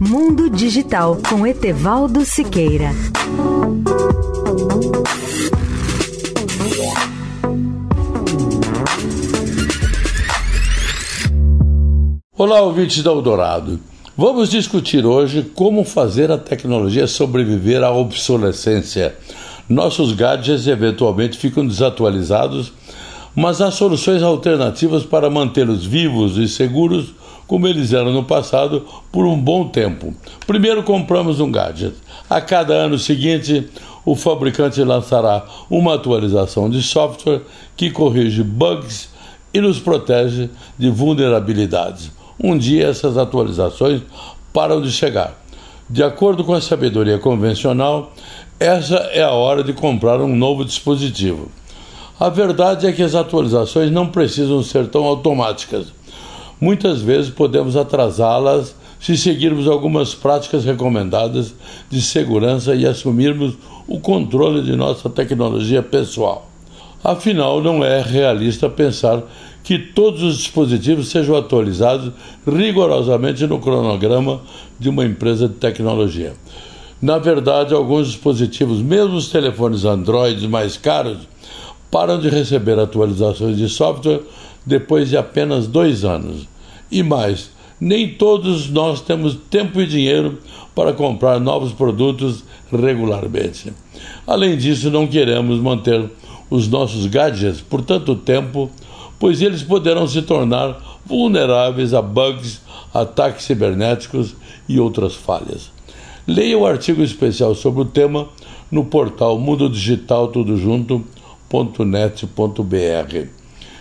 Mundo Digital com Etevaldo Siqueira. Olá, ouvintes da Eldorado. Vamos discutir hoje como fazer a tecnologia sobreviver à obsolescência. Nossos gadgets eventualmente ficam desatualizados, mas há soluções alternativas para mantê-los vivos e seguros como eles eram no passado por um bom tempo. Primeiro compramos um gadget. A cada ano seguinte, o fabricante lançará uma atualização de software que corrige bugs e nos protege de vulnerabilidades. Um dia essas atualizações param de chegar. De acordo com a sabedoria convencional, essa é a hora de comprar um novo dispositivo. A verdade é que as atualizações não precisam ser tão automáticas. Muitas vezes podemos atrasá-las se seguirmos algumas práticas recomendadas de segurança e assumirmos o controle de nossa tecnologia pessoal. Afinal, não é realista pensar que todos os dispositivos sejam atualizados rigorosamente no cronograma de uma empresa de tecnologia. Na verdade, alguns dispositivos, mesmo os telefones Android mais caros, param de receber atualizações de software depois de apenas dois anos. E mais, nem todos nós temos tempo e dinheiro para comprar novos produtos regularmente. Além disso, não queremos manter os nossos gadgets por tanto tempo pois eles poderão se tornar vulneráveis a bugs, ataques cibernéticos e outras falhas. Leia o artigo especial sobre o tema no portal Mundo Digital Tudo Junto.net.br.